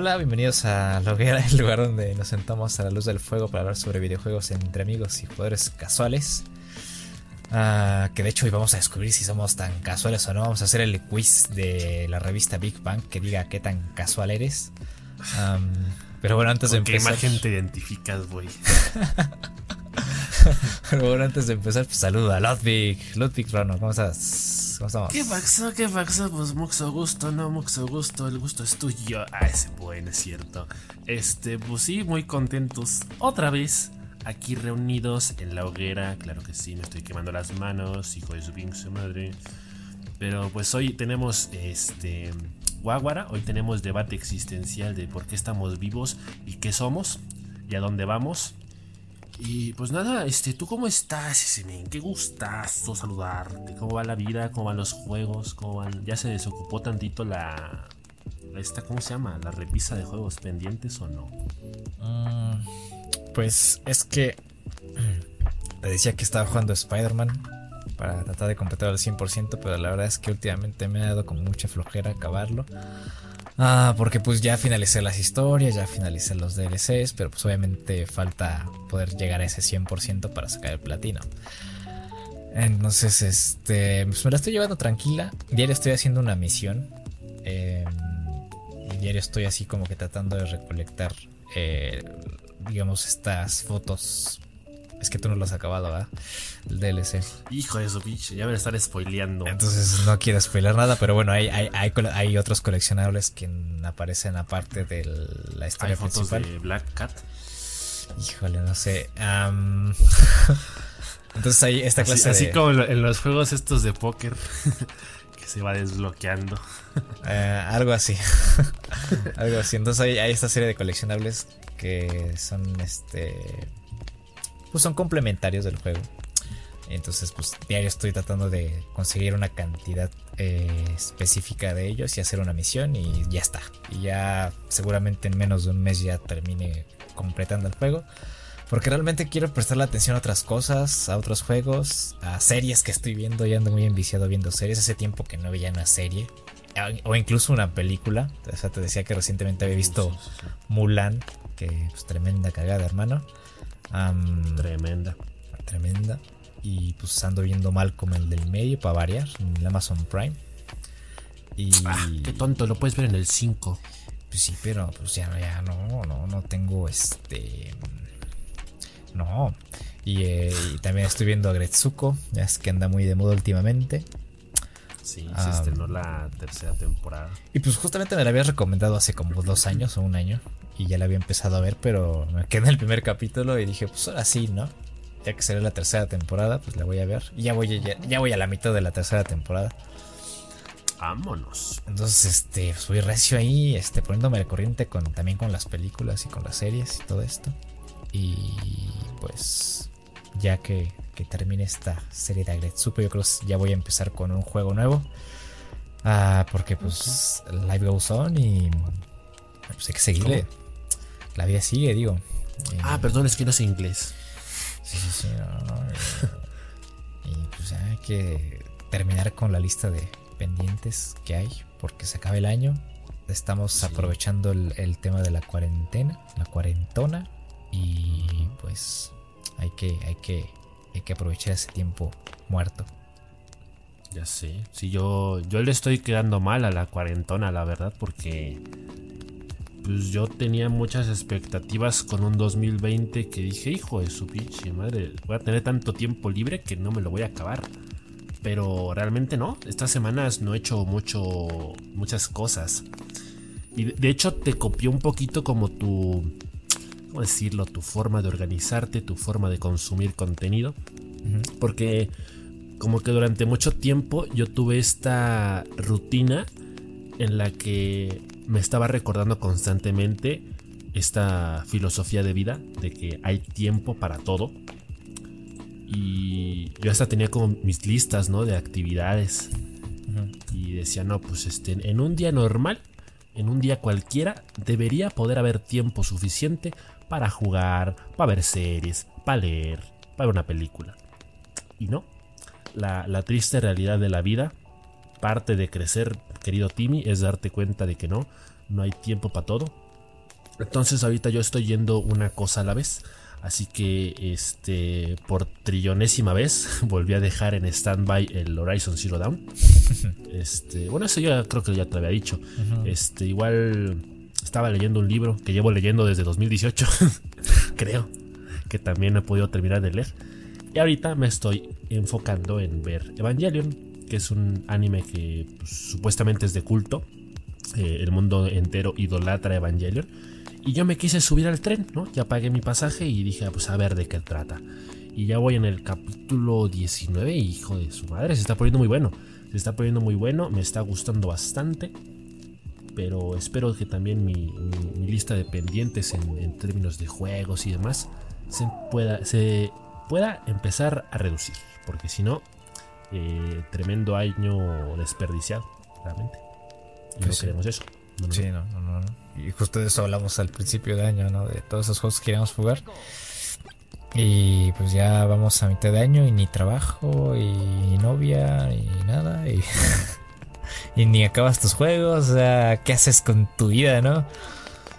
Hola, bienvenidos a La Hoguera, el lugar donde nos sentamos a la luz del fuego para hablar sobre videojuegos entre amigos y jugadores casuales. Ah, que de hecho hoy vamos a descubrir si somos tan casuales o no. Vamos a hacer el quiz de la revista Big Bang que diga qué tan casual eres. Pero bueno, antes de ¿Con qué empezar. imagen te identificas, güey? Pero bueno, antes de empezar, pues saludo a Ludwig. Ludwig Rono, ¿cómo estás? ¿Cómo estamos? ¿Qué pasó? ¿Qué pasó? Pues mucho gusto, no mucho gusto, el gusto es tuyo. Ah, ese buen, es cierto. Este, pues sí, muy contentos. Otra vez, aquí reunidos en la hoguera. Claro que sí, me estoy quemando las manos, hijo de su pinche madre. Pero pues hoy tenemos este. Guaguara, hoy tenemos debate existencial de por qué estamos vivos y qué somos y a dónde vamos. Y pues nada, este, ¿tú cómo estás, ese men? Qué gustazo saludarte. ¿Cómo va la vida? ¿Cómo van los juegos? ¿Cómo van? ¿Ya se desocupó tantito la. Esta, ¿cómo se llama? ¿La repisa de juegos pendientes o no? Mm, pues es que. Te decía que estaba jugando Spider-Man para tratar de completar al 100%, pero la verdad es que últimamente me ha dado con mucha flojera acabarlo. Ah, porque pues ya finalicé las historias, ya finalicé los DLCs, pero pues obviamente falta poder llegar a ese 100% para sacar el platino. Entonces, este, pues me la estoy llevando tranquila. Diario estoy haciendo una misión. eh, diario estoy así como que tratando de recolectar, eh, digamos, estas fotos. Es que tú no lo has acabado, ¿verdad? El DLC. Hijo de su pinche, ya me lo están spoileando. Entonces no quiero spoiler nada, pero bueno, hay, hay, hay, hay otros coleccionables que aparecen aparte de la Hay historia fotos principal. de Black Cat. Híjole, no sé. Entonces hay esta Así, clase así de... como en lo- en los juegos estos de póker que se va desbloqueando. Eh, algo así. algo así. Entonces hay, hay esta serie de coleccionables que son este. Pues son complementarios del juego. Entonces, pues diario estoy tratando de conseguir una cantidad eh, específica de ellos y hacer una misión y ya está. Y ya seguramente en menos de un mes ya termine completando el juego. Porque realmente quiero prestarle atención a otras cosas, a otros juegos, a series que estoy viendo. Ya ando muy enviciado viendo series. Hace tiempo que no veía una serie. O incluso una película. O sea, te decía que recientemente había visto sí, sí. Mulan. Que pues tremenda cagada, hermano. Tremenda. tremenda. Y pues ando viendo Malcolm el del medio para variar en el Amazon Prime. Y Ah, qué tonto, lo puedes ver en el 5. pues sí, pero pues ya, ya no, no, no tengo este. No. Y, eh, y también estoy viendo a Gretsuko, ya es que anda muy de moda últimamente. Sí, se Ah. estrenó la tercera temporada. Y pues justamente me la habías recomendado hace como dos años o un año. Y ya la había empezado a ver, pero me quedé en el primer capítulo y dije, pues ahora sí, ¿no? Ya que será la tercera temporada, pues la voy a ver. Y ya voy, ya, ya voy a la mitad de la tercera temporada. Vámonos. Entonces, este, pues voy recio ahí, este, poniéndome al corriente con, también con las películas y con las series y todo esto. Y pues, ya que, que termine esta serie de Agretsuko, yo creo que ya voy a empezar con un juego nuevo. Ah, porque pues life goes on y pues hay que seguirle. La vida sigue, digo. Eh, Ah, perdón, es que no sé inglés. Sí, sí, sí. no, no, y, pues hay que terminar con la lista de pendientes que hay porque se acaba el año. Estamos Sí. aprovechando el, el tema de la cuarentena, la cuarentona. Y pues hay que, hay que, hay que aprovechar ese tiempo muerto. Ya sé. Sí, yo, yo le estoy quedando mal a la cuarentona, la verdad, porque pues yo tenía muchas expectativas con un 2020 que dije, hijo de su pinche madre, voy a tener tanto tiempo libre que no me lo voy a acabar. Pero realmente no. Estas semanas no he hecho mucho, muchas cosas. Y de- de hecho te copió un poquito como tu, ¿cómo decirlo? Tu forma de organizarte, tu forma de consumir contenido. Porque como que durante mucho tiempo yo tuve esta rutina en la que me estaba recordando constantemente esta filosofía de vida de que hay tiempo para todo. Y yo hasta tenía como mis listas, ¿no? De actividades. Y decía, no, pues este, en un día normal, en un día cualquiera, debería poder haber tiempo suficiente para jugar, para ver series, para leer, para ver una película. Y no, la, la triste realidad de la vida, parte de crecer, querido Timmy, es darte cuenta de que no, no hay tiempo para todo. Entonces ahorita yo estoy yendo una cosa a la vez. Así que este por trillonésima vez volví a dejar en standby el Horizon Zero Dawn. Este, bueno, eso ya creo que ya te había dicho. Este, igual estaba leyendo un libro que llevo leyendo desde 2018, creo, que también he podido terminar de leer. Y ahorita me estoy enfocando en ver Evangelion, que es un anime que pues, supuestamente es de culto. Eh, el mundo entero idolatra Evangelion. Y yo me quise subir al tren, ¿no? Ya pagué mi pasaje y dije, ah, pues a ver de qué trata. Y ya voy en el capítulo 19 y hijo de su madre, se está poniendo muy bueno. Se está poniendo muy bueno, me está gustando bastante. Pero espero que también mi, lista de pendientes en, términos de juegos y demás se pueda, se pueda empezar a reducir. Porque si no, eh, tremendo año desperdiciado, realmente. Y no pues queremos eso. sí, no, no, no, Y justo de eso hablamos al principio de año, ¿no? De todos esos juegos que queríamos jugar. Y pues ya vamos a mitad de año y ni trabajo y novia y nada. Y, y ni acabas tus juegos. O sea, ¿qué haces con tu vida, no?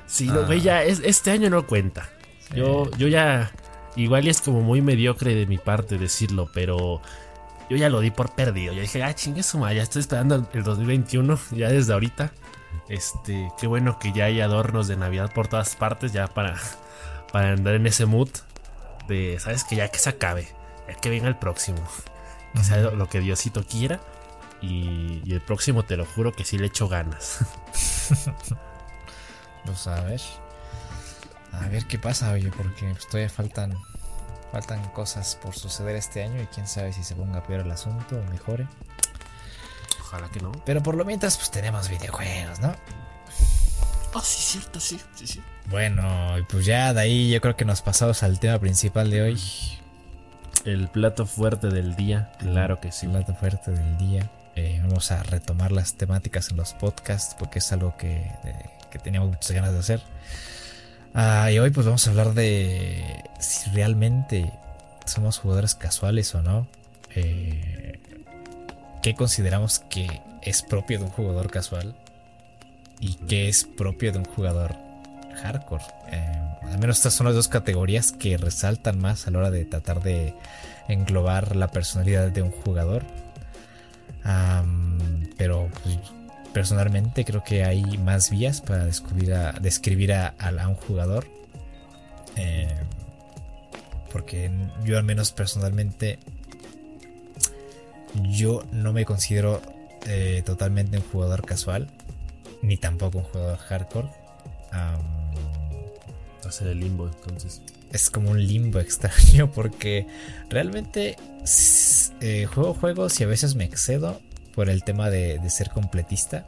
Sí, no, ah. ya este año no cuenta. Yo, yo ya. Igual es como muy mediocre de mi parte decirlo, pero yo ya lo di por perdido. Yo dije, ah, chingue su ya estoy esperando el 2021, ya desde ahorita. Este, qué bueno que ya hay adornos de Navidad por todas partes, ya para, para andar en ese mood de, sabes que ya que se acabe, ya que venga el próximo, que sea lo que Diosito quiera. Y, el próximo te lo juro que sí le echo ganas. lo sabes. A ver qué pasa, oye, porque pues, todavía faltan Faltan cosas por suceder este año y quién sabe si se ponga peor el asunto o mejore. Ojalá que no. Pero por lo mientras, pues tenemos videojuegos, ¿no? Ah, sí, cierto, sí, sí, sí. Bueno, y pues ya de ahí yo creo que nos pasamos al tema principal de hoy. El plato fuerte del día, claro que sí. El plato fuerte del día. Eh, vamos a retomar las temáticas en los podcasts porque es algo que, que teníamos muchas ganas de hacer. Ah, y hoy pues vamos a hablar de si realmente somos jugadores casuales o no. Eh, ¿Qué consideramos que es propio de un jugador casual? ¿Y qué es propio de un jugador hardcore? Eh, al menos estas son las dos categorías que resaltan más a la hora de tratar de englobar la personalidad de un jugador. pero pues, personalmente creo que hay más vías para descubrir a, describir a, un jugador. Eh, porque yo al menos personalmente yo no me considero eh, totalmente un jugador casual. Ni tampoco un jugador hardcore. Hacer el limbo entonces. Es como un limbo extraño porque realmente eh, juego juegos y a veces me excedo por el tema de, ser completista.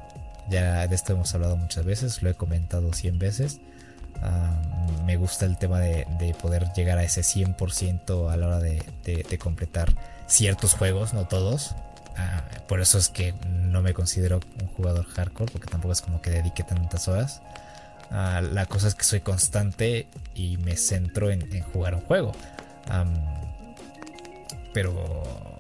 Ya de esto hemos hablado muchas veces, lo he comentado 100 veces. Ah, me gusta el tema de, poder llegar a ese 100% a la hora de, completar ciertos juegos, no todos. Ah, por eso es que no me considero un jugador hardcore, porque tampoco es como que dedique tantas horas. Ah, la cosa es que soy constante y me centro en, jugar un juego. pero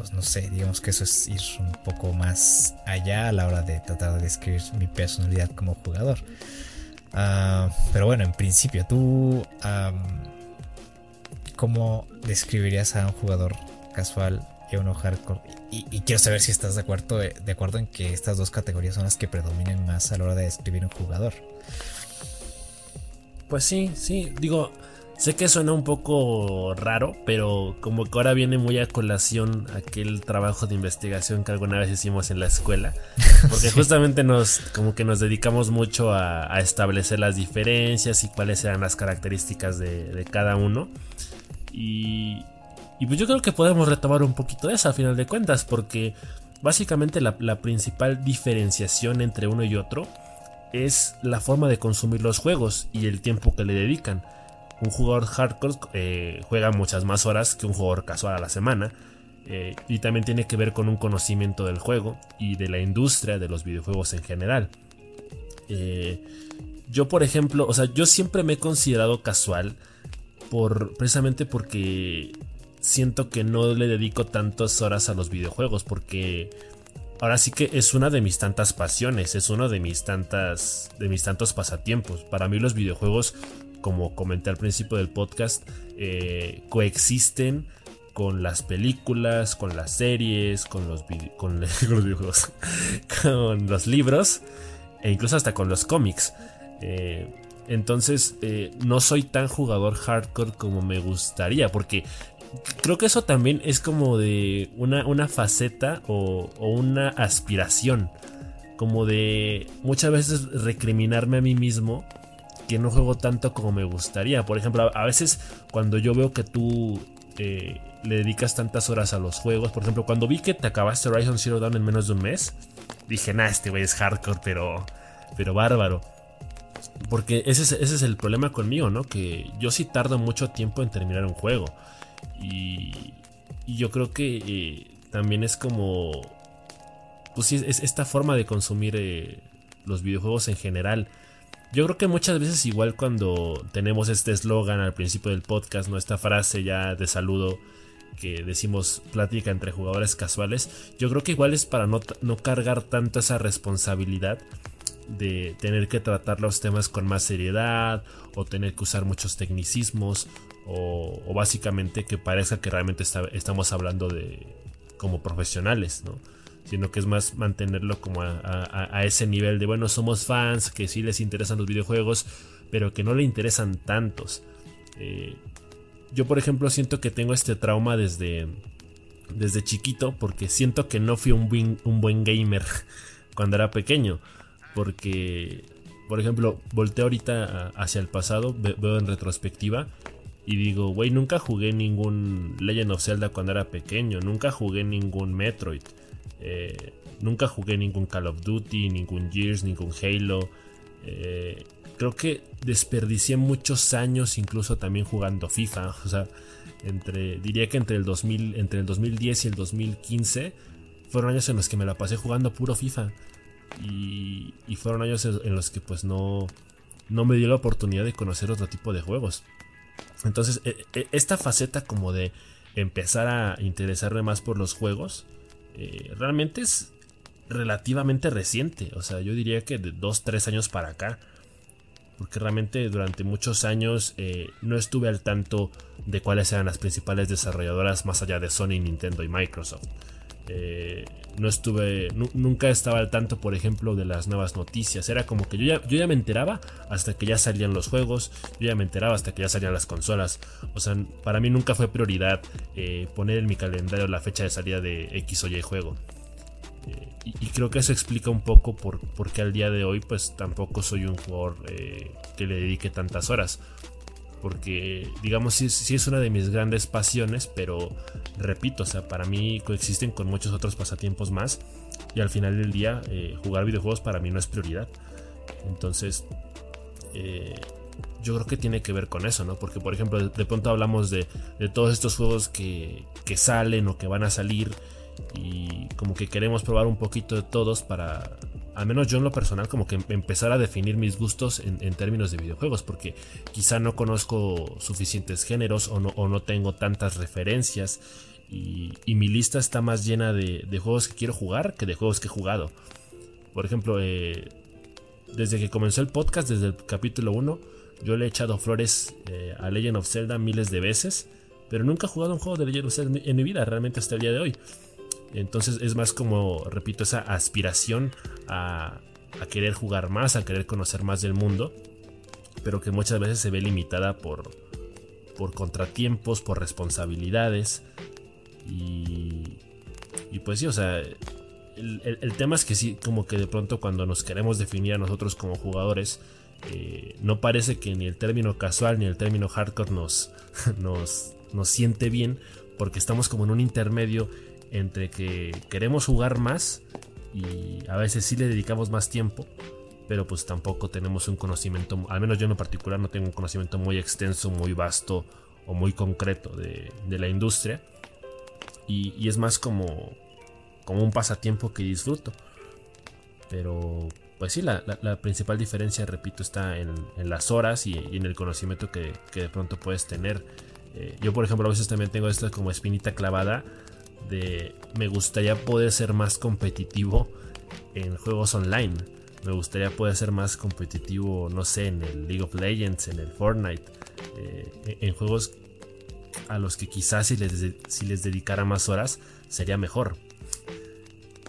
pues no sé, digamos que eso es ir un poco más allá a la hora de tratar de describir mi personalidad como jugador. Ah, pero bueno, en principio, tú, ¿cómo describirías a un jugador casual y a uno hardcore? Y, quiero saber si estás de acuerdo, de acuerdo en que estas dos categorías son las que predominan más a la hora de describir un jugador. Pues sí, sí, digo, Sé que suena un poco raro, pero como que ahora viene muy a colación aquel trabajo de investigación que alguna vez hicimos en la escuela. Porque justamente nos, como que nos dedicamos mucho a, establecer las diferencias y cuáles eran las características de, cada uno. Y, y, pues yo creo que podemos retomar un poquito de eso a final de cuentas, porque básicamente la, la principal diferenciación entre uno y otro es la forma de consumir los juegos y el tiempo que le dedican un jugador hardcore eh, juega muchas más horas que un jugador casual a la semana. Eh, y también tiene que ver con un conocimiento del juego y de la industria de los videojuegos en general. Eh, yo, por ejemplo, o sea, yo siempre me he considerado casual por, precisamente porque siento que no le dedico tantas horas a los videojuegos porque ahora sí que es una de mis tantas pasiones, es uno de mis tantas de mis tantos pasatiempos. Para mí los videojuegos, como comenté al principio del podcast, eh, coexisten con las películas, con las series, con los, con, los con los libros e incluso hasta con los cómics. Eh, entonces eh, no soy tan jugador hardcore como me gustaría porque creo que eso también es como de una, una faceta o, una aspiración. Como de muchas veces recriminarme a mí mismo que no juego tanto como me gustaría. Por ejemplo, a, veces cuando yo veo que tú eh, le dedicas tantas horas a los juegos, por ejemplo, cuando vi que te acabaste Horizon Zero Dawn en menos de un mes, dije, nah, este güey es hardcore, pero, pero bárbaro. Porque ese es, ese es el problema conmigo, ¿no? Que yo sí tardo mucho tiempo en terminar un juego. Y, yo creo que eh, también es como... Pues sí, es esta forma de consumir eh, los videojuegos en general. Yo creo que muchas veces igual cuando tenemos este eslogan al principio del podcast, ¿no? Esta frase ya de saludo que decimos plática entre jugadores casuales, yo creo que igual es para no, no cargar tanto esa responsabilidad de tener que tratar los temas con más seriedad o tener que usar muchos tecnicismos o, básicamente que parezca que realmente estamos hablando de como profesionales, ¿no? Sino que es más mantenerlo como a, ese nivel de, bueno, somos fans, que sí les interesan los videojuegos, pero que no le interesan tantos. Eh, yo, por ejemplo, siento que tengo este trauma desde, desde chiquito, porque siento que no fui un buen, un buen gamer cuando era pequeño. Porque, por ejemplo, volteo ahorita hacia el pasado, veo en retrospectiva y digo, güey, nunca jugué ningún Legend of Zelda cuando era pequeño, nunca jugué ningún Metroid, eh, nunca jugué ningún Call of Duty, ningún Gears, ningún Halo. Eh, creo que desperdicié muchos años incluso también jugando FIFA, o sea, entre, diría que entre el, 2000, entre el 2010 y el 2015 fueron años en los que me la pasé jugando puro FIFA. Y, y fueron años en los que pues no, no me dio la oportunidad de conocer otro tipo de juegos. Entonces, e, e, esta faceta como de empezar a interesarme más por los juegos, eh, realmente es relativamente reciente. O sea, yo diría que de 2-3 años para acá. Porque realmente durante muchos años eh, no estuve al tanto de cuáles eran las principales desarrolladoras más allá de Sony, Nintendo y Microsoft. Eh, no estuve, nunca estaba al tanto, por ejemplo, de las nuevas noticias. Era como que yo ya, yo ya me enteraba hasta que ya salían los juegos, yo ya me enteraba hasta que ya salían las consolas. O sea, para mí nunca fue prioridad eh, poner en mi calendario la fecha de salida de X o Y juego. Eh, y, creo que eso explica un poco por, por qué al día de hoy pues tampoco soy un jugador que le dedique tantas horas porque digamos sí, es una de mis grandes pasiones, pero repito, o sea, para mí coexisten con muchos otros pasatiempos más y al final del día eh, jugar videojuegos para mí no es prioridad. Entonces, eh, yo creo que tiene que ver con eso, ¿no? Porque por ejemplo, de, pronto hablamos de, todos estos juegos que, que salen o que van a salir y como que queremos probar un poquito de todos para al menos yo en lo personal, como que empezar a definir mis gustos en, términos de videojuegos, porque quizá no conozco suficientes géneros o no, tengo tantas referencias y, mi lista está más llena de, juegos que quiero jugar que de juegos que he jugado. Por ejemplo, eh, desde que comenzó el podcast, desde el capítulo 1, yo le he echado flores eh, a Legend of Zelda miles de veces, pero nunca he jugado un juego de Legend of Zelda en mi vida, realmente hasta el día de hoy. Entonces es más como, repito, esa aspiración a, querer jugar más, a querer conocer más del mundo, pero que muchas veces se ve limitada por, por contratiempos, por responsabilidades. Y, y pues sí, o sea, el, tema es que sí, como que de pronto cuando nos queremos definir a nosotros como jugadores, eh, no parece que ni el término casual ni el término hardcore nos, nos, nos siente bien, porque estamos como en un intermedio entre que queremos jugar más y a veces sí le dedicamos más tiempo, pero pues tampoco tenemos un conocimiento, al menos yo en particular no tengo un conocimiento muy extenso, muy vasto o muy concreto de, la industria. Y, es más como, como un pasatiempo que disfruto. Pero pues sí, la, principal diferencia, repito, está en, las horas y, en el conocimiento que, de pronto puedes tener. Eh, yo, por ejemplo, a veces también tengo esta como espinita clavada de me gustaría poder ser más competitivo en juegos online. Me gustaría poder ser más competitivo, no sé, en el League of Legends, en el Fortnite, eh, en juegos a los que quizás si les, si les dedicara más horas sería mejor.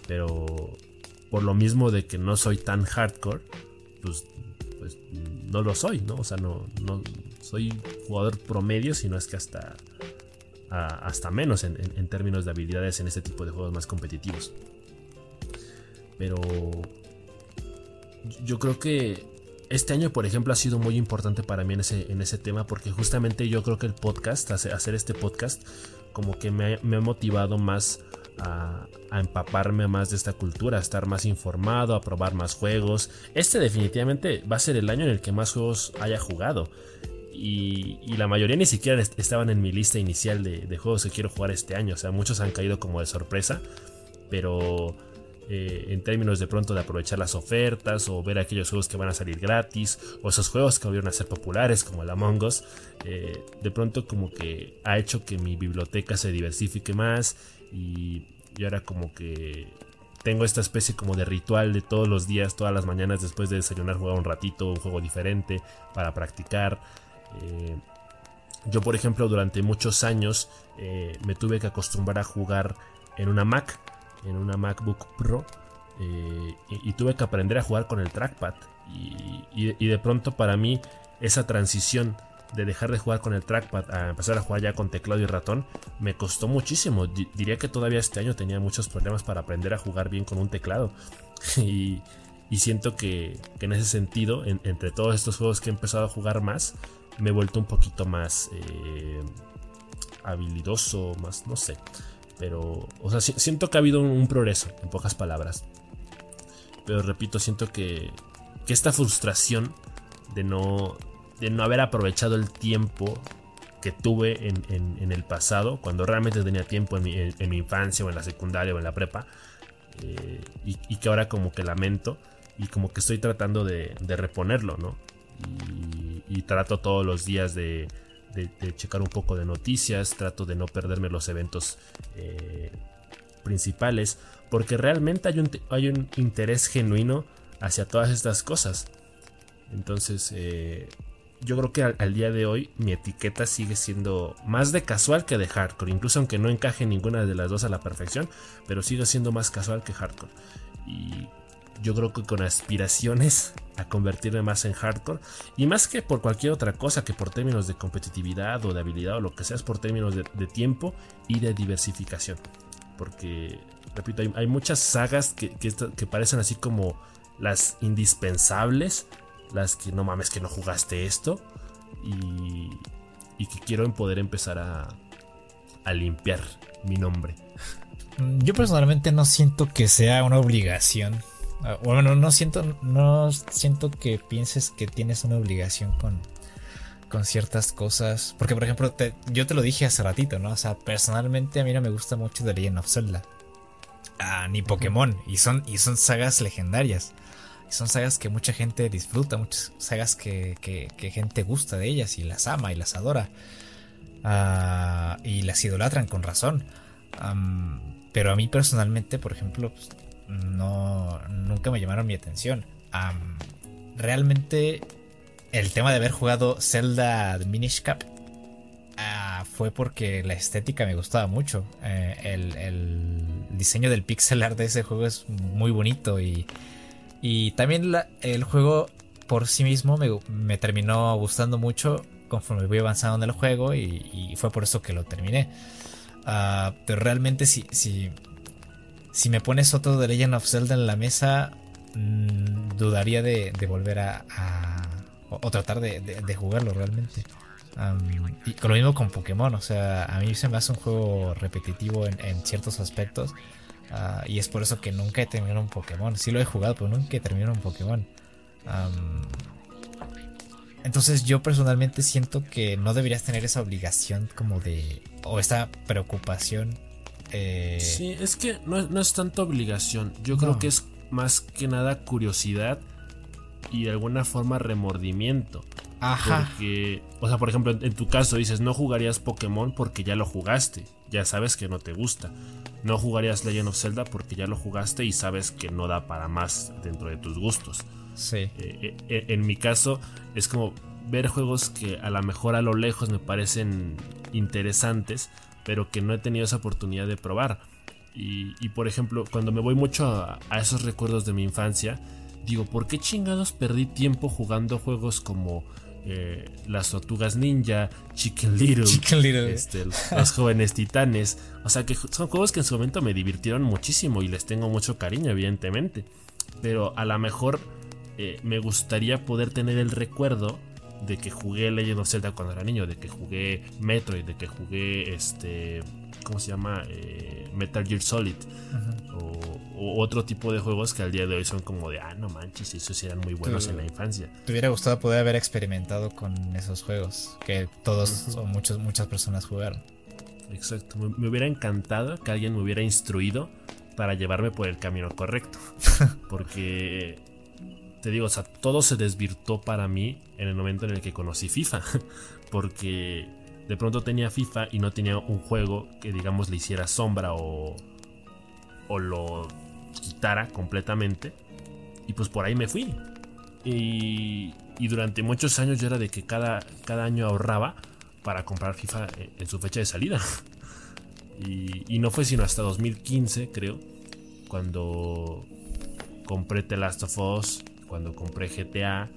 Pero por lo mismo de que no soy tan hardcore, pues, pues no lo soy, ¿no? O sea, no, no soy jugador promedio, sino es que hasta, hasta menos en, términos de habilidades en este tipo de juegos más competitivos. Pero yo creo que este año, por ejemplo, ha sido muy importante para mí en ese, en ese tema porque justamente yo creo que el podcast, hacer este podcast, como que me, ha motivado más a, empaparme más de esta cultura, a estar más informado, a probar más juegos. Este definitivamente va a ser el año en el que más juegos haya jugado. Y, la mayoría ni siquiera estaban en mi lista inicial de, juegos que quiero jugar este año. O sea, muchos han caído como de sorpresa. Pero eh, en términos de pronto de aprovechar las ofertas o ver aquellos juegos que van a salir gratis o esos juegos que volvieron a ser populares como el Among Us, eh, de pronto como que ha hecho que mi biblioteca se diversifique más y, ahora como que tengo esta especie como de ritual de todos los días, todas las mañanas después de desayunar jugar un ratito, un juego diferente para practicar. Eh, yo por ejemplo durante muchos años me tuve que acostumbrar a jugar en una Mac en una MacBook Pro eh, y, tuve que aprender a jugar con el trackpad. Y, de pronto para mí esa transición de dejar de jugar con el trackpad a empezar a jugar ya con teclado y ratón me costó muchísimo. diría que todavía este año tenía muchos problemas para aprender a jugar bien con un teclado. y, siento que, en ese sentido, entre todos estos juegos que he empezado a jugar más, me he vuelto un poquito más eh, habilidoso, más, no sé. Pero, o sea, siento que ha habido un, progreso, en pocas palabras. Pero repito, siento que, que esta frustración de no, de no haber aprovechado el tiempo que tuve en, el pasado, cuando realmente tenía tiempo en mi, infancia o en la secundaria o en la prepa, eh, y, que ahora como que lamento y como que estoy tratando de, reponerlo, ¿no? Y, trato todos los días de, checar un poco de noticias, trato de no perderme los eventos eh, principales, porque realmente hay un, hay un, interés genuino hacia todas estas cosas. Entonces, eh, yo creo que al, día de hoy mi etiqueta sigue siendo más de casual que de hardcore, incluso aunque no encaje ninguna de las dos a la perfección, pero sigue siendo más casual que hardcore. Y yo creo que con aspiraciones a convertirme más en hardcore. Y más que por cualquier otra cosa que por términos de competitividad o de habilidad o lo que sea es por términos de, tiempo y de diversificación. Porque repito hay, muchas sagas que, que, parecen así como las indispensables las que no mames que no jugaste esto y, y que quiero poder empezar a, a limpiar mi nombre. Yo personalmente no siento que sea una obligación bueno, no siento, no siento que pienses que tienes una obligación con, con ciertas cosas. Porque, por ejemplo, yo te lo dije hace ratito, ¿no? O sea, personalmente a mí no me gusta mucho The Legend of Zelda. Ah, ni Pokémon. Y son, y son sagas legendarias. son sagas que mucha gente disfruta, muchas sagas que, que, gente gusta de ellas y las ama y las adora. Ah, y las idolatran con razón. pero a mí personalmente, por ejemplo, pues, no nunca me llamaron mi atención. realmente el tema de haber jugado Zelda Minish Cap ah, fue porque la estética me gustaba mucho. Eh, el, diseño del pixel art de ese juego es muy bonito y, y también el juego por sí mismo me, terminó gustando mucho conforme voy avanzando en el juego y, fue por eso que lo terminé. Ah, pero realmente si, si si me pones otro de Legend of Zelda en la mesa, mm, dudaría de, volver a, o, tratar de, jugarlo realmente. y con lo mismo con Pokémon, o sea, a mí se me hace un juego repetitivo en, ciertos aspectos. Ah, y es por eso que nunca he terminado un Pokémon. Sí lo he jugado, pero nunca he terminado un Pokémon. entonces yo personalmente siento que no deberías tener esa obligación como de... o esta preocupación eh, sí, es que no, es tanta obligación. Yo creo que es más que nada curiosidad y de alguna forma remordimiento. Ajá. Porque, o sea, por ejemplo, en tu caso dices, no jugarías Pokémon porque ya lo jugaste, ya sabes que no te gusta. No jugarías Legend of Zelda porque ya lo jugaste y sabes que no da para más dentro de tus gustos. Sí. Eh, eh, en mi caso, es como ver juegos que a lo mejor a lo lejos me parecen interesantes, pero que no he tenido esa oportunidad de probar. Y, por ejemplo, cuando me voy mucho a, esos recuerdos de mi infancia, digo, ¿por qué chingados perdí tiempo jugando juegos como eh, Las Tortugas Ninja, Chicken Little, este, Los Jóvenes Titanes? O sea, que son juegos que en su momento me divirtieron muchísimo y les tengo mucho cariño, evidentemente. Pero a lo mejor eh, me gustaría poder tener el recuerdo de que jugué Legend of Zelda cuando era niño, de que jugué Metroid, de que jugué este, ¿cómo se llama? Eh, Metal Gear Solid. o, otro tipo de juegos que al día de hoy son como de, ah, no manches, esos eran muy buenos en la infancia. ¿Te hubiera gustado poder haber experimentado con esos juegos que todos o muchos, muchas personas jugaron? Exacto, me, hubiera encantado que alguien me hubiera instruido para llevarme por el camino correcto. Porque te digo, o sea, todo se desvirtó para mí en el momento en el que conocí FIFA. Porque de pronto tenía FIFA y no tenía un juego que, digamos, le hiciera sombra o, o lo quitara completamente. Y pues por ahí me fui. Y, y durante muchos años yo era de que cada, cada año ahorraba para comprar FIFA en, su fecha de salida. Y, y, no fue sino hasta 2015, creo, cuando compré The Last of Us, cuando compré GTA,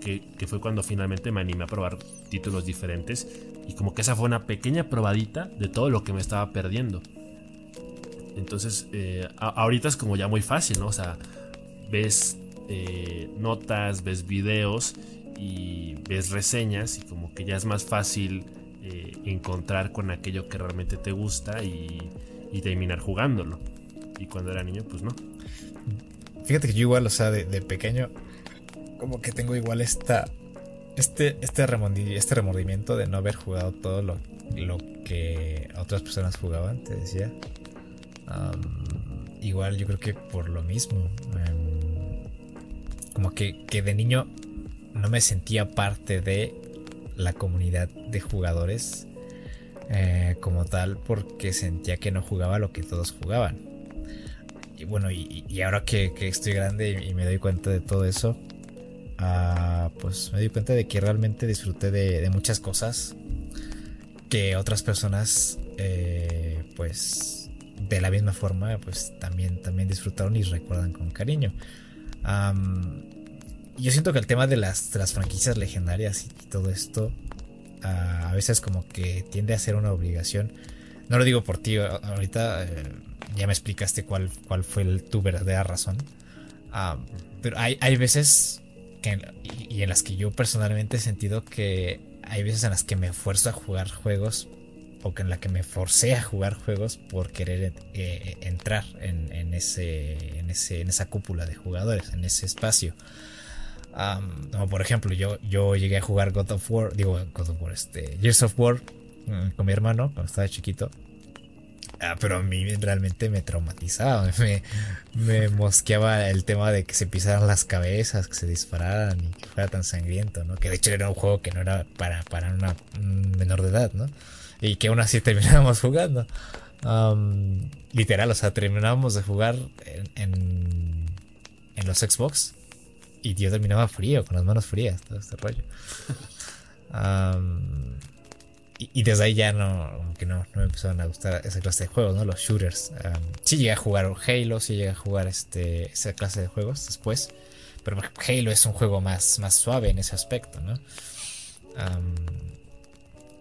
que, fue cuando finalmente me animé a probar títulos diferentes. Y como que esa fue una pequeña probadita de todo lo que me estaba perdiendo. Entonces, eh, ahorita es como ya muy fácil, ¿no? O sea, ves eh, notas, ves videos y ves reseñas y como que ya es más fácil eh, encontrar con aquello que realmente te gusta y, y terminar jugándolo. Y cuando era niño, pues no. Fíjate que yo igual, o sea, de, pequeño, como que tengo igual esta, este, este, este remordimiento de no haber jugado todo lo, lo que otras personas jugaban, te decía. igual yo creo que por lo mismo. Em, como que, que de niño no me sentía parte de la comunidad de jugadores eh, como tal porque sentía que no jugaba lo que todos jugaban y bueno, y, ahora que, estoy grande y, me doy cuenta de todo eso, ah, pues me doy cuenta de que realmente disfruté de, muchas cosas que otras personas, eh, pues de la misma forma, pues también, también disfrutaron y recuerdan con cariño. yo siento que el tema de las, las franquicias legendarias y todo esto, ah, a veces como que tiende a ser una obligación. No lo digo por ti, ahorita eh, ya me explicaste cuál, cuál fue tu verdadera razón. Ah, pero hay, hay veces y, en las que yo personalmente he sentido que hay veces en las que me esfuerzo a jugar juegos o que en la que me forcé a jugar juegos por querer eh, entrar en, ese, en, ese, en esa cúpula de jugadores, en ese espacio. como por ejemplo, yo, yo llegué a jugar God of War, digo God of War, este, Years of War mm, con mi hermano cuando estaba chiquito. Ah, pero a mí realmente me traumatizaba, me, me mosqueaba el tema de que se pisaran las cabezas, que se dispararan y que fuera tan sangriento, ¿no? Que de hecho era un juego que no era para, para una menor de edad, ¿no? Y que aún así terminábamos jugando. literal, o sea, terminábamos de jugar en, en, los Xbox y yo terminaba frío, con las manos frías, todo este rollo. Y, desde ahí ya no, que no, me empezaron a gustar esa clase de juegos, ¿no? Los shooters. sí llegué a jugar Halo, sí llegué a jugar este, esa clase de juegos después. Pero Halo es un juego más, más suave en ese aspecto, ¿no?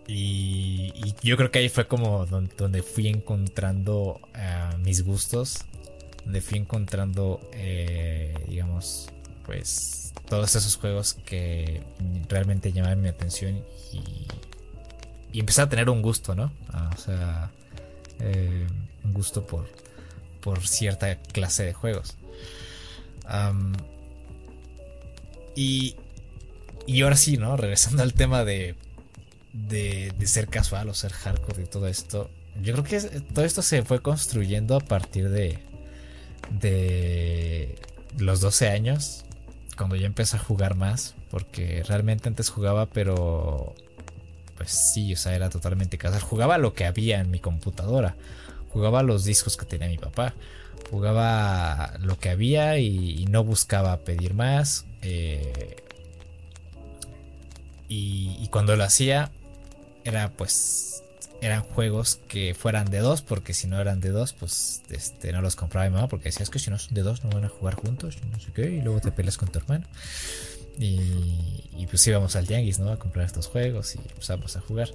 y, yo creo que ahí fue como donde, fui encontrando ah, mis gustos. Donde fui encontrando, eh, digamos, pues todos esos juegos que realmente llamaban mi atención y y empecé a tener un gusto, ¿no? Ah, o sea, eh, un gusto por, por cierta clase de juegos. y, y ahora sí, ¿no? Regresando al tema de, de, de, ser casual o ser hardcore y todo esto. Yo creo que todo esto se fue construyendo a partir de, de los 12 años, cuando yo empecé a jugar más Porque realmente antes jugaba, pero pues sí, o sea, era totalmente casual. Jugaba lo que había en mi computadora. Jugaba los discos que tenía mi papá. Jugaba lo que había y, no buscaba pedir más. Eh, y, cuando lo hacía, era pues. Eran juegos que fueran de dos, porque si no eran de dos, pues este, no los compraba mi mamá, porque decías que si no son de dos no van a jugar juntos, no sé qué, y luego te peleas con tu hermano. Y, pues íbamos al tianguis, ¿no? A comprar estos juegos y empezamos a jugar.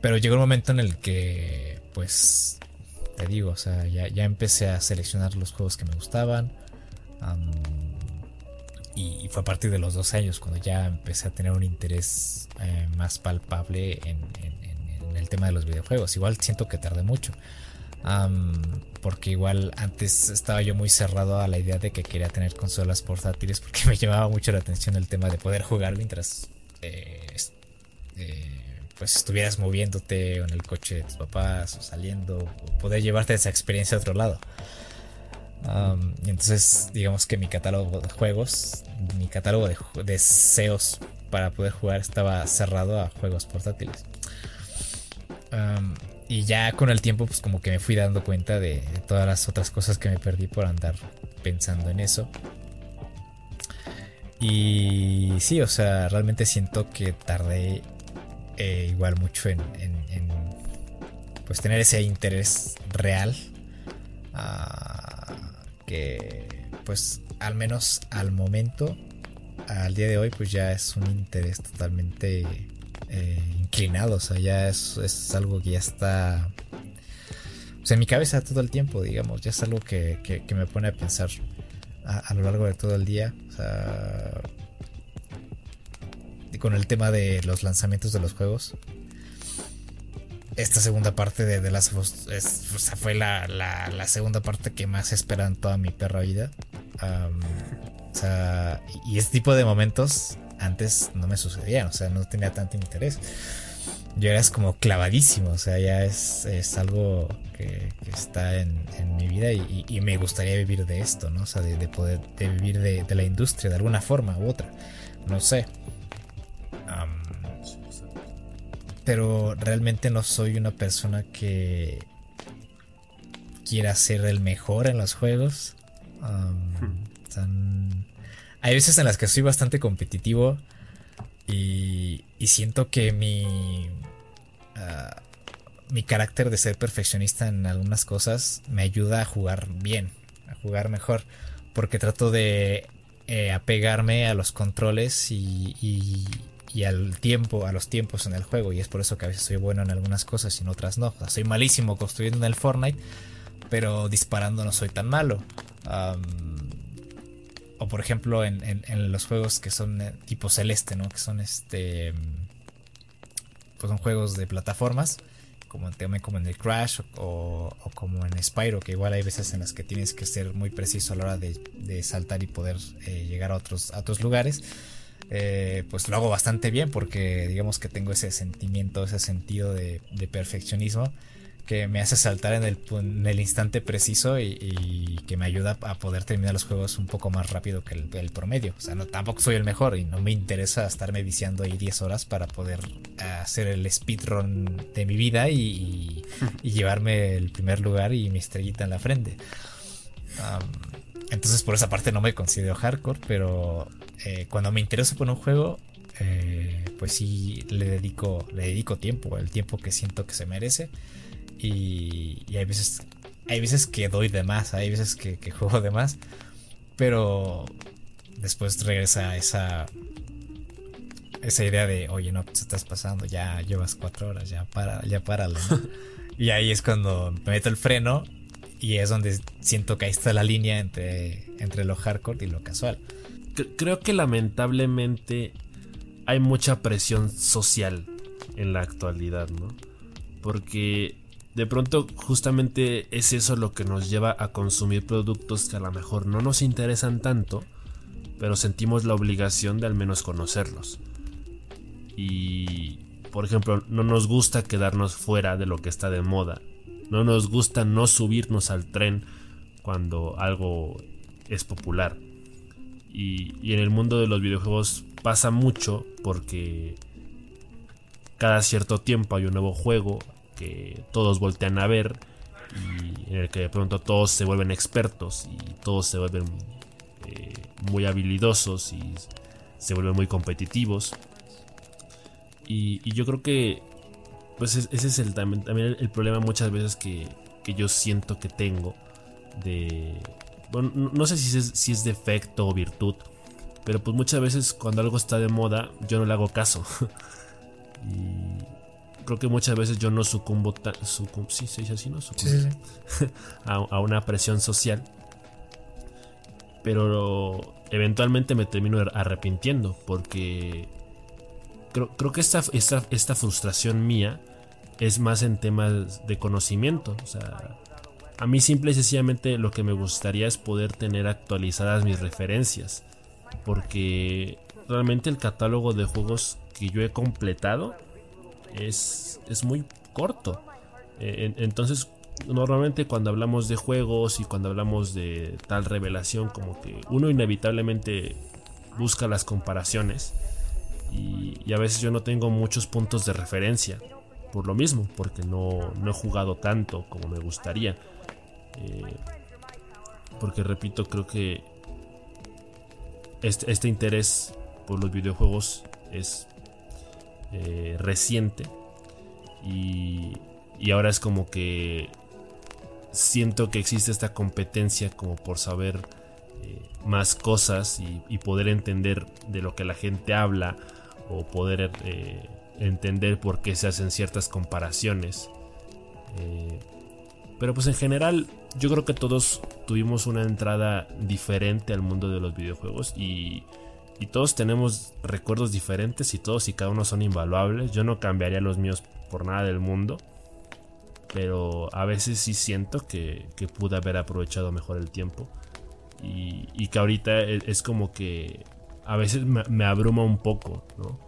Pero llegó un momento en el que, pues, te digo, o sea, ya, empecé a seleccionar los juegos que me gustaban. y, fue a partir de los dos años cuando ya empecé a tener un interés eh, más palpable en, el tema de los videojuegos. Igual siento que tardé mucho porque igual antes estaba yo muy cerrado a la idea de que quería tener consolas portátiles porque me llamaba mucho la atención el tema de poder jugar mientras eh, eh, pues estuvieras moviéndote en el coche de tus papás o saliendo o poder llevarte esa experiencia a otro lado. y entonces digamos que mi catálogo de juegos, mi catálogo de deseos para poder jugar estaba cerrado a juegos portátiles. Y ya con el tiempo, pues como que me fui dando cuenta de, todas las otras cosas que me perdí por andar pensando en eso. Y sí, o sea, realmente siento que tardé eh, igual mucho en, pues tener ese interés real. Ah, que pues al menos al momento, al día de hoy, pues ya es un interés totalmente eh, inclinado, o sea, ya es, algo que ya está en mi cabeza todo el tiempo, digamos, ya es algo que, me pone a pensar a, lo largo de todo el día. O sea, y con el tema de los lanzamientos de los juegos. Esta segunda parte de The Last of fue la, segunda parte que más esperaba en toda mi perra vida. o sea, y este tipo de momentos antes no me sucedían, o sea, no tenía tanto interés. Yo era como clavadísimo, o sea, ya es, algo que, está en, mi vida y, me gustaría vivir de esto, ¿no? O sea, de, poder vivir de, la industria de alguna forma u otra, no sé. pero realmente no soy una persona que quiera ser el mejor en los juegos. Hmm. Hay veces en las que soy bastante competitivo y, siento que mi, ah, mi carácter de ser perfeccionista en algunas cosas me ayuda a jugar bien, a jugar mejor, porque trato de eh, apegarme a los controles y, y, al tiempo, a los tiempos en el juego, y es por eso que a veces soy bueno en algunas cosas y en otras no. soy malísimo construyendo en el Fortnite, pero disparando no soy tan malo. O por ejemplo en, los juegos que son eh, tipo celeste, ¿no? Que son este... Pues son juegos de plataformas. Como, como en el Crash o, como en Spyro, que igual hay veces en las que tienes que ser muy preciso a la hora de, saltar y poder eh, llegar a otros, a otros lugares. Eh, pues lo hago bastante bien porque digamos que tengo ese sentimiento, ese sentido de perfeccionismo que me hace saltar en el, en el instante preciso y, que me ayuda a poder terminar los juegos un poco más rápido que el, promedio. O sea, no, tampoco soy el mejor y no me interesa estarme viciando ahí 10 horas para poder hacer el speedrun de mi vida y, llevarme el primer lugar y mi estrellita en la frente. entonces por esa parte no me considero hardcore, pero eh, cuando me intereso por un juego, eh, pues sí le dedico, le dedico tiempo, el tiempo que siento que se merece. Y, hay veces hay veces que doy de más, hay veces que, juego de más, pero después regresa esa esa idea de, oye, no, te estás pasando, ya llevas cuatro horas, ya para, ya páralo. y ahí es cuando me meto el freno y es donde siento que ahí está la línea entre, entre lo hardcore y lo casual. Creo que lamentablemente hay mucha presión social en la actualidad, ¿no? Porque de pronto justamente es eso lo que nos lleva a consumir productos que a lo mejor no nos interesan tanto, pero sentimos la obligación de al menos conocerlos. Y, por ejemplo, no nos gusta quedarnos fuera de lo que está de moda. No nos gusta no subirnos al tren cuando algo es popular. Y, en el mundo de los videojuegos pasa mucho porque cada cierto tiempo hay un nuevo juego que todos voltean a ver y en el que de pronto todos se vuelven expertos y todos se vuelven eh, muy habilidosos y se vuelven muy competitivos. Y, yo creo que pues ese es el, también, el, problema muchas veces que, que yo siento que tengo de bueno, no sé si es, si es defecto o virtud, pero pues muchas veces cuando algo está de moda yo no le hago caso. y creo que muchas veces yo no sucumbo, sí, se dice así, ¿no? a, una presión social. Pero eventualmente me termino arrepintiendo porque creo, creo que esta, esta, esta frustración mía es más en temas de conocimiento. O sea, a mí simple y sencillamente lo que me gustaría es poder tener actualizadas mis referencias. Porque realmente el catálogo de juegos que yo he completado es, es muy corto. E, entonces, normalmente cuando hablamos de juegos y cuando hablamos de tal revelación, como que uno inevitablemente busca las comparaciones. Y, a veces yo no tengo muchos puntos de referencia. Por lo mismo, porque no, no he jugado tanto como me gustaría. Eh, porque repito, creo que este, interés por los videojuegos es eh, reciente y, ahora es como que siento que existe esta competencia como por saber eh, más cosas y, poder entender de lo que la gente habla o poder entender por qué se hacen ciertas comparaciones. pero pues en general yo creo que todos tuvimos una entrada diferente al mundo de los videojuegos y, todos tenemos recuerdos diferentes y todos y cada uno son invaluables. Yo no cambiaría los míos por nada del mundo. Pero a veces sí siento que, pude haber aprovechado mejor el tiempo. Y, que ahorita e, es, como que a veces me, abruma un poco, ¿no?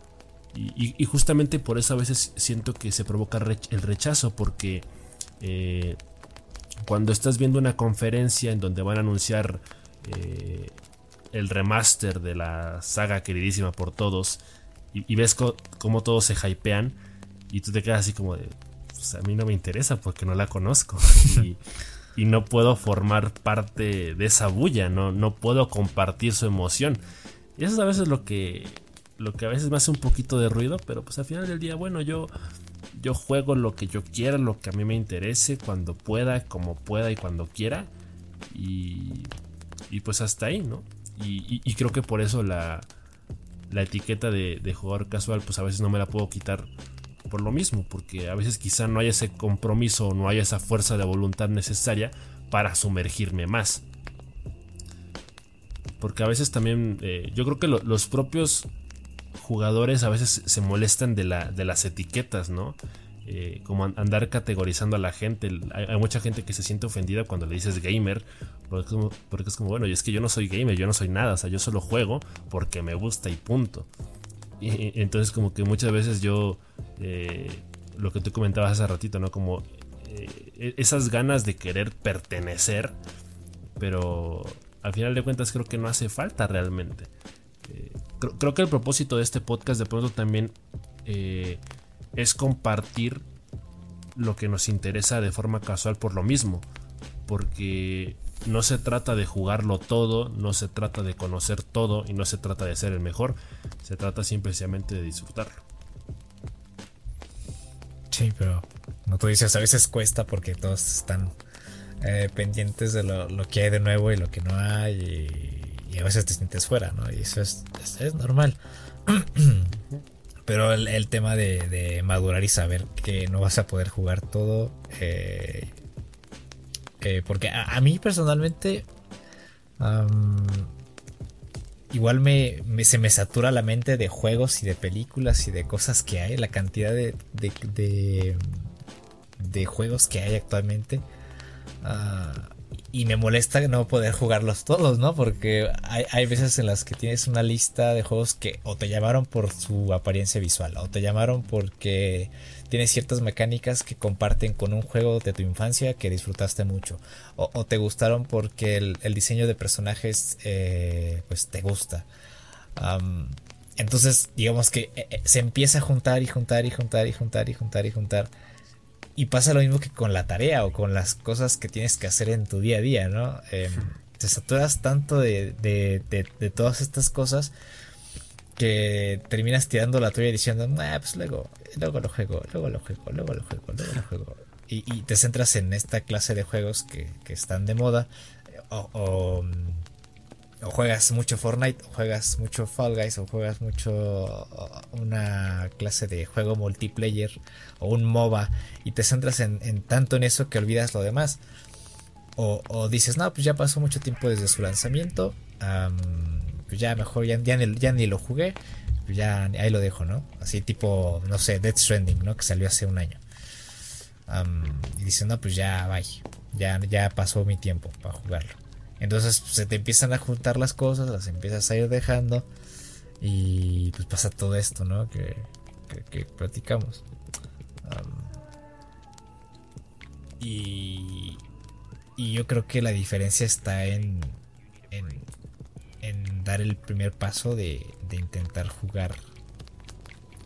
Y, justamente por eso a veces siento que se provoca el rechazo porque eh, cuando estás viendo una conferencia en donde van a anunciar eh, el remaster de la saga queridísima por todos y, ves cómo todos se hypean y tú te quedas así como de, pues a mí no me interesa porque no la conozco y, no puedo formar parte de esa bulla, no, no puedo compartir su emoción. Y eso es a veces lo que, lo que a veces me hace un poquito de ruido, pero pues al final del día, bueno, yo yo juego lo que yo quiera, lo que a mí me interese, cuando pueda, como pueda y cuando quiera. Y, y pues hasta ahí, ¿no? Y, creo que por eso la, la etiqueta de, jugador casual, pues a veces no me la puedo quitar por lo mismo, porque a veces quizá no hay ese compromiso no hay esa fuerza de voluntad necesaria para sumergirme más. Porque a veces también, eh, yo creo que los propios jugadores a veces se molestan de, la, de las etiquetas, ¿no? Eh, como andar categorizando a la gente. Hay, mucha gente que se siente ofendida cuando le dices gamer, porque es, como, bueno, y es que yo no soy gamer, yo no soy nada, o sea, yo solo juego porque me gusta y punto. Y, entonces como que muchas veces yo, eh, lo que tú comentabas hace ratito, ¿no? Como eh, e-, esas ganas de querer pertenecer, pero al final de cuentas creo que no hace falta realmente creo, que el propósito de este podcast de pronto también eh, es compartir lo que nos interesa de forma casual por lo mismo. Porque no se trata de jugarlo todo, no se trata de conocer todo y no se trata de ser el mejor. Se trata simplemente de disfrutarlo. Sí, pero como tú dices, a veces cuesta porque todos están eh, pendientes de lo, que hay de nuevo y lo que no hay. Y a veces te sientes fuera, ¿no? Y eso es, es, normal. Pero el, tema de, madurar y saber que no vas a poder jugar todo. Eh, eh, porque a, mí personalmente. igual me, se me satura la mente de juegos y de películas y de cosas que hay. La cantidad de, de, de, juegos que hay actualmente. Ah, y me molesta no poder jugarlos todos, ¿no? Porque hay, hay, veces en las que tienes una lista de juegos que o te llamaron por su apariencia visual, o te llamaron porque tienes ciertas mecánicas que comparten con un juego de tu infancia que disfrutaste mucho, o, te gustaron porque el, diseño de personajes eh, pues te gusta. entonces, digamos que eh, eh, se empieza a juntar y juntar y juntar y juntar y juntar y juntar. Y pasa lo mismo que con la tarea o con las cosas que tienes que hacer en tu día a día, ¿no? Em, te saturas tanto de, de, todas estas cosas que terminas tirando la tuya y diciendo, pues luego, luego lo juego, luego lo juego, luego lo juego, luego lo juego. Y, te centras en esta clase de juegos que, que están de moda o o juegas mucho Fortnite, o juegas mucho Fall Guys, o juegas mucho una clase de juego multiplayer o un MOBA y te centras en, tanto en eso que olvidas lo demás. O, dices, no, pues ya pasó mucho tiempo desde su lanzamiento, pues ya mejor ya, ya, ni, lo jugué, pues ya ahí lo dejo, ¿no? Así tipo, no sé, Death Stranding, ¿no? Que salió hace un año. y dices, no, pues ya, bye, ya, ya pasó mi tiempo para jugarlo. Entonces pues, se te empiezan a juntar las cosas, las empiezas a ir dejando y pues pasa todo esto, ¿no? Que, que, platicamos. y, y yo creo que la diferencia está en, en, dar el primer paso de, de intentar jugar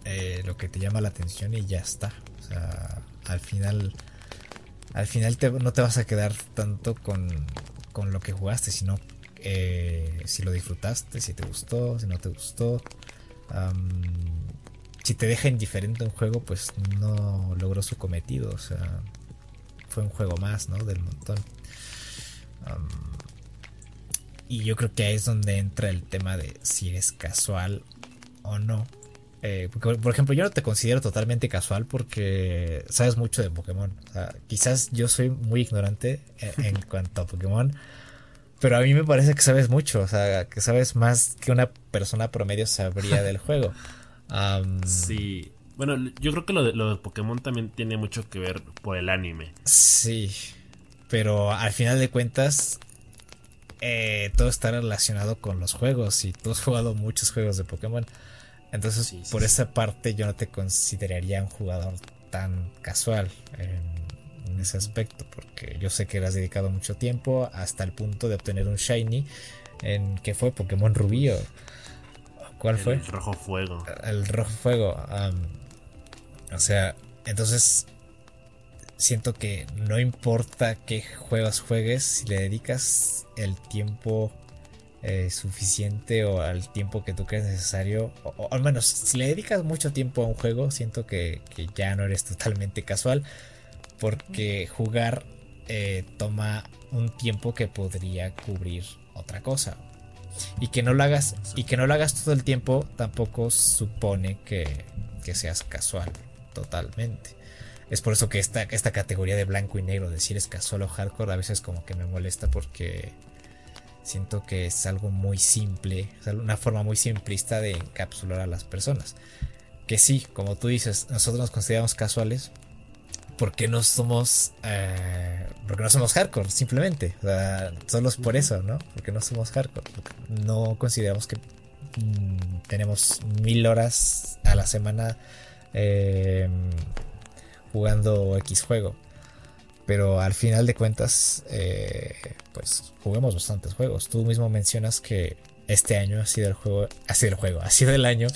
eh, lo que te llama la atención y ya está. O sea, al final, al final no te vas a quedar tanto con, con lo que jugaste, sino eh, si lo disfrutaste, si te gustó, si no te gustó. si te deja indiferente un juego, pues no logró su cometido. O sea, fue un juego más, ¿no? Del montón. y yo creo que ahí es donde entra el tema de si eres casual o no. Eh, por ejemplo, yo no te considero totalmente casual porque sabes mucho de Pokémon. quizás yo soy muy ignorante en, cuanto a Pokémon, pero a mí me parece que sabes mucho, o sea, que sabes más que una persona promedio sabría del juego. sí. Bueno, yo creo que lo de, lo de Pokémon también tiene mucho que ver por el anime. Sí, pero al final de cuentas, eh, todo está relacionado con los juegos y tú has jugado muchos juegos de Pokémon. Entonces, por esa parte yo no te consideraría un jugador tan casual en, ese aspecto, porque yo sé que le has dedicado mucho tiempo hasta el punto de obtener un shiny en que fue Pokémon Rubí o ¿cuál fue? El rojo fuego. El rojo fuego. o sea, entonces siento que no importa qué juegos juegues, si le dedicas el tiempo eh, suficiente o al tiempo que tú crees necesario, o, al menos si le dedicas mucho tiempo a un juego, siento que, ya no eres totalmente casual, porque jugar eh, toma un tiempo que podría cubrir otra cosa. Y que no lo hagas, y que no lo hagas todo el tiempo tampoco supone que, que seas casual totalmente. Es por eso que esta, esta categoría de blanco y negro, decir es casual o hardcore, a veces como que me molesta porque Siento que es algo muy simple, una forma muy simplista de encapsular a las personas. Que sí, como tú dices, nosotros nos consideramos casuales porque no somos eh, porque no somos hardcore simplemente. O sea, solo por eso no porque no somos hardcore. No consideramos que mm, tenemos mil horas a la semana eh, jugando X juego pero al final de cuentas, eh, pues juguemos bastantes juegos. Tú mismo mencionas que este año ha sido el juego, ha sido el juego, ha sido el año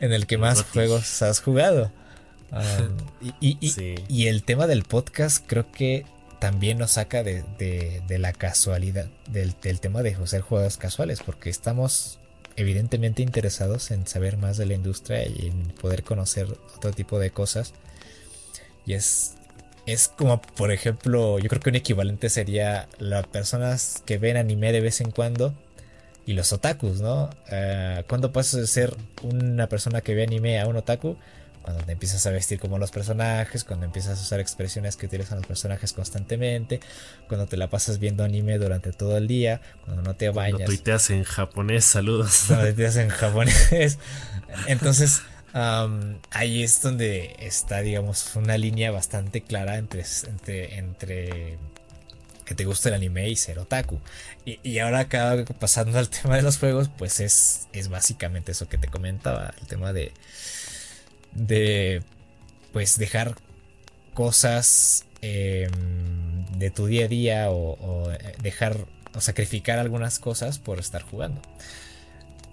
en el que más juegos has jugado. y, el tema del podcast creo que también nos saca de, la casualidad, del, tema de ser jugadores casuales, porque estamos evidentemente interesados en saber más de la industria y en poder conocer otro tipo de cosas. Y es es como, por ejemplo, yo creo que un equivalente sería las personas que ven anime de vez en cuando y los otakus, ¿no? Uh, ¿Cuándo pasas de ser una persona que ve anime a un otaku? Cuando te empiezas a vestir como los personajes, cuando empiezas a usar expresiones que utilizan los personajes constantemente, cuando te la pasas viendo anime durante todo el día, cuando no te bañas. Cuando tuiteas en japonés, saludos. Cuando tuiteas en japonés. Entonces, ahí es donde está, digamos, una línea bastante clara entre, entre, entre que te gusta el anime y ser otaku. Y, ahora acá pasando al tema de los juegos, pues es, es básicamente eso que te comentaba, el tema de, de pues dejar cosas em, de tu día a día o, eh, dejar o sacrificar algunas cosas por estar jugando.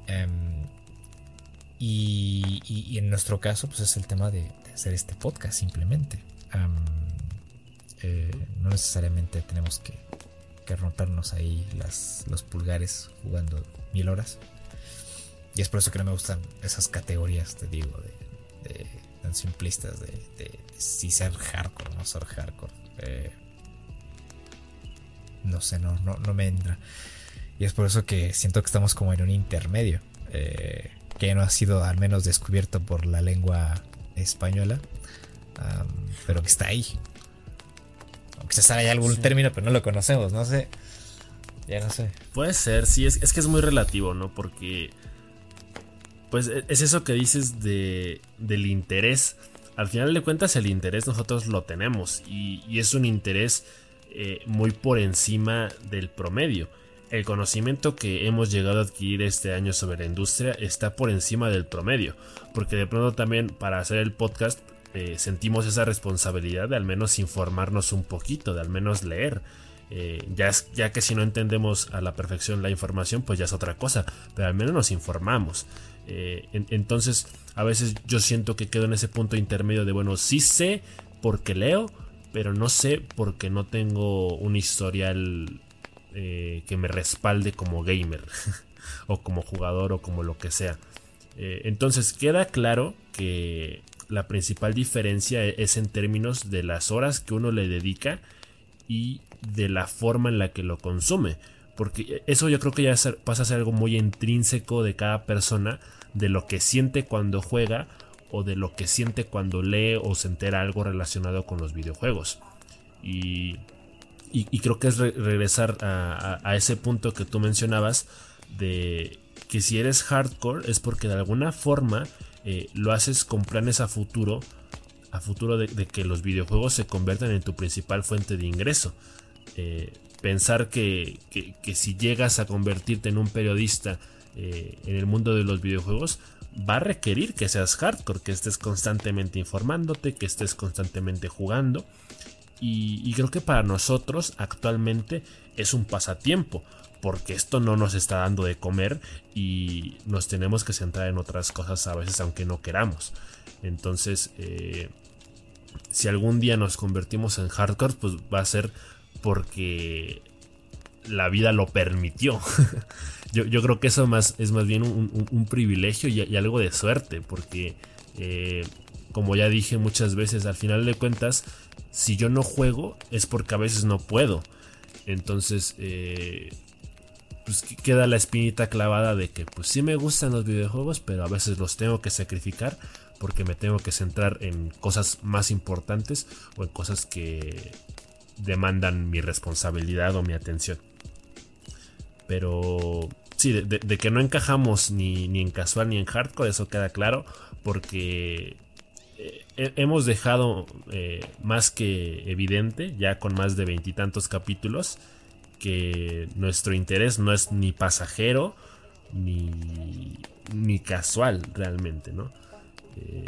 Em, y, en nuestro caso, pues es el tema de, hacer este podcast simplemente. Eh, no necesariamente tenemos que, rompernos ahí los pulgares jugando mil horas. Y es por eso que no me gustan esas categorías, te digo, de, tan simplistas, de, si ser hardcore o no ser hardcore. Eh, no sé, no, no, no me entra. Y es por eso que siento que estamos como en un intermedio. Eh, que no ha sido al menos descubierto por la lengua española. pero que está ahí. Quizás haya algún término, pero no lo conocemos, no sé. Ya no sé. Puede ser, sí, es, es que es muy relativo, ¿no? Porque. Pues e, es eso que dices de, del interés. Al final de cuentas, el interés nosotros lo tenemos. Y, es un interés eh, muy por encima del promedio. El conocimiento que hemos llegado a adquirir este año sobre la industria está por encima del promedio. Porque de pronto también para hacer el podcast eh, sentimos esa responsabilidad de al menos informarnos un poquito, de al menos leer. Eh, ya, ya que si no entendemos a la perfección la información, pues ya es otra cosa, pero al menos nos informamos. Eh, entonces, a veces yo siento que quedo en ese punto intermedio de, bueno, sí sé porque leo, pero no sé porque no tengo un historial que me respalde como gamer, o como jugador, o como lo que sea. entonces, queda claro que la principal diferencia e-, es en términos de las horas que uno le dedica y de la forma en la que lo consume. Porque eso yo creo que ya pasa a ser algo muy intrínseco de cada persona, de lo que siente cuando juega o de lo que siente cuando lee o se entera algo relacionado con los videojuegos. Y, creo que es regresar a ese punto que tú mencionabas de que si eres hardcore es porque de alguna forma eh, lo haces con planes a futuro, a futuro de, que los videojuegos se conviertan en tu principal fuente de ingreso. Eh, pensar que, si llegas a convertirte en un periodista eh, en el mundo de los videojuegos, va a requerir que seas hardcore, que estés constantemente informándote, que estés constantemente jugando. Y, creo que para nosotros actualmente es un pasatiempo porque esto no nos está dando de comer y nos tenemos que centrar en otras cosas a veces aunque no queramos. Entonces, eh, si algún día nos convertimos en hardcore, pues va a ser porque la vida lo permitió. yo, creo que eso más, es más bien un, privilegio y, algo de suerte, porque eh, como ya dije muchas veces, al final de cuentas, si yo no juego es porque a veces no puedo. Entonces, eh, pues queda la espinita clavada de que pues sí me gustan los videojuegos, pero a veces los tengo que sacrificar porque me tengo que centrar en cosas más importantes o en cosas que demandan mi responsabilidad o mi atención. Pero sí, de, que no encajamos ni, ni, en casual ni en hardcore, eso queda claro, porque hemos dejado eh, más que evidente, ya con más de veintitantos capítulos, que nuestro interés no es ni pasajero ni, ni casual realmente, ¿no? Eh,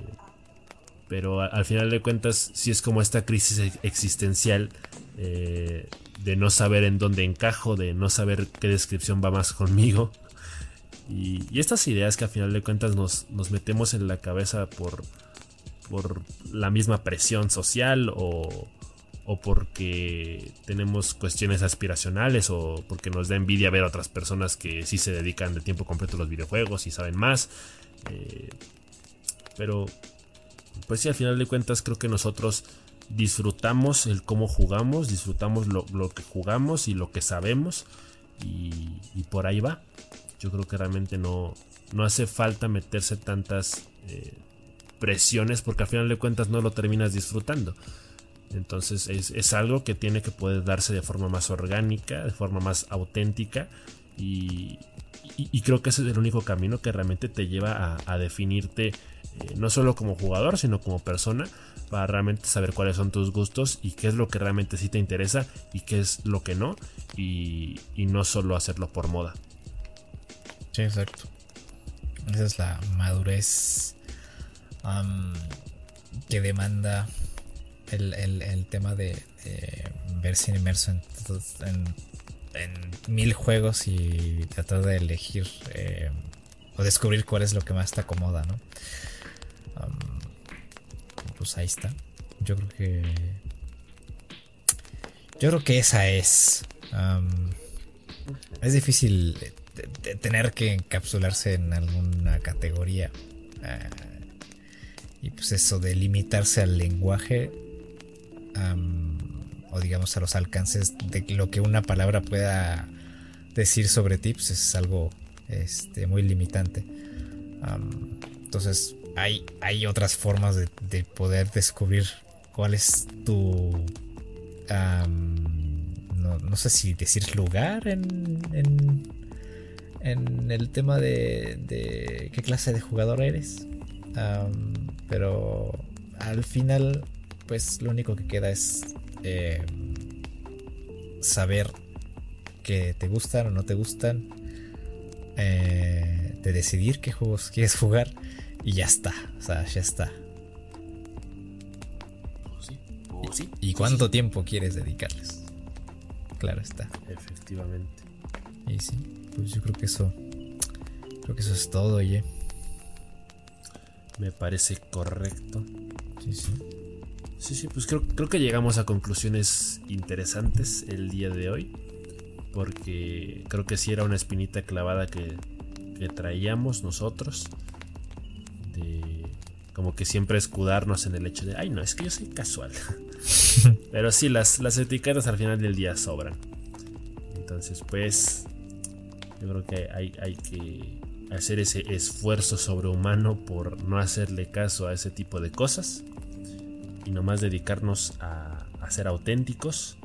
pero al final de cuentas, sí es como esta crisis existencial eh, de no saber en dónde encajo, de no saber qué descripción va más conmigo. Y, y estas ideas que al final de cuentas nos, nos metemos en la cabeza por, por la misma presión social o, o porque tenemos cuestiones aspiracionales o porque nos da envidia ver a otras personas que sí se dedican de tiempo completo a los videojuegos y saben más. Eh, pero, pues sí, al final de cuentas creo que nosotros disfrutamos el cómo jugamos, disfrutamos lo, que jugamos y lo que sabemos y, por ahí va. Yo creo que realmente no, no hace falta meterse tantas eh, presiones porque al final de cuentas no lo terminas disfrutando. Entonces es, algo que tiene que poder darse de forma más orgánica, de forma más auténtica y, creo que ese es el único camino que realmente te lleva a, definirte eh, no solo como jugador, sino como persona, para realmente saber cuáles son tus gustos y qué es lo que realmente sí te interesa y qué es lo que no y, no solo hacerlo por moda. Sí, exacto. Esa es la madurez que demanda el, tema de, verse inmerso en, mil juegos y tratar de elegir eh, o descubrir cuál es lo que más te acomoda, ¿no? pues ahí está. Yo creo que. Yo creo que esa es. es difícil tener que encapsularse en alguna categoría. Ah, y pues eso de limitarse al lenguaje. o digamos a los alcances de lo que una palabra pueda decir sobre ti, pues es algo este, muy limitante. entonces, hay, hay otras formas de, poder descubrir cuál es tu... no, sé si decir lugar en, en, el tema de, qué clase de jugador eres. Pero al final, pues lo único que queda es em, saber que te gustan o no te gustan. Eh, de decidir qué juegos quieres jugar y ya está, o sea, ya está. sí, ¿Y cuánto tiempo quieres dedicarles? Claro está. Efectivamente. Y sí, pues yo creo que eso. Creo que eso es todo, oye. Me parece correcto. Sí, sí. Sí, sí, pues creo, creo que llegamos a conclusiones interesantes el día de hoy. Porque creo que sí era una espinita clavada que, que traíamos nosotros como que siempre escudarnos en el hecho de, ay no, es que yo soy casual. Pero sí, las, las etiquetas al final del día sobran. Entonces, pues, yo creo que hay, hay que hacer ese esfuerzo sobrehumano por no hacerle caso a ese tipo de cosas y nomás dedicarnos a, ser auténticos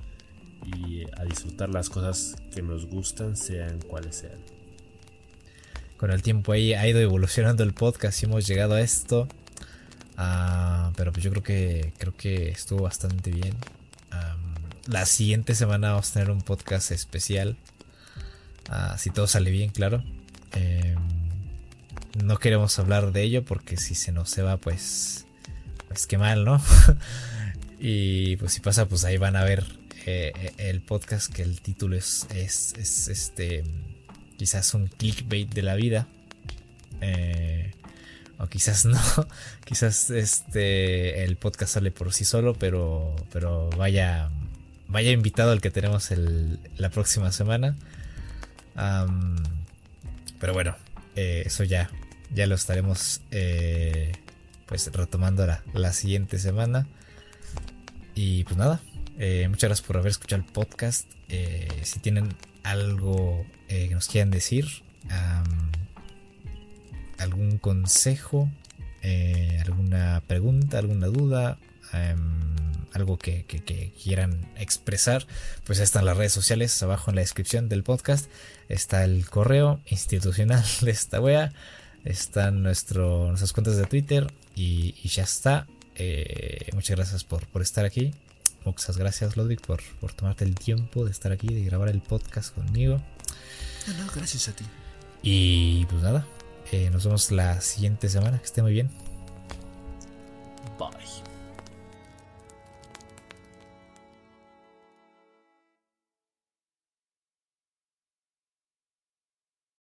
y a disfrutar las cosas que nos gustan, sean cuales sean. Con el tiempo ahí ha ido evolucionando el podcast y hemos llegado a esto. Ah, pero pues yo creo que creo que estuvo bastante bien. la siguiente semana vamos a tener un podcast especial. Ah, si todo sale bien, claro. Em, no queremos hablar de ello porque si se nos se va, pues. Pues qué mal, ¿no? y pues si pasa, pues ahí van a ver eh, eh, el podcast que el título es, es, es este. Quizás un clickbait de la vida. Eh, o quizás no, quizás este el podcast sale por sí solo, pero, pero vaya, vaya invitado al que tenemos la próxima semana. pero bueno, eso ya, ya lo estaremos eh, pues retomando la, la, siguiente semana. Y pues nada, eh, muchas gracias por haber escuchado el podcast. si tienen algo que nos quieran decir, algún consejo, eh, alguna pregunta, alguna duda, em, algo que, quieran expresar, pues están las redes sociales abajo en la descripción del podcast. Está el correo institucional de esta wea. Están nuestro, nuestras cuentas de Twitter y, ya está. Eh, muchas gracias por, por, estar aquí. Muchas gracias, Ludwig, por, por tomarte el tiempo de estar aquí, de grabar el podcast conmigo. No, gracias a ti. Y pues nada, eh, nos vemos la siguiente semana. Que esté muy bien. Bye.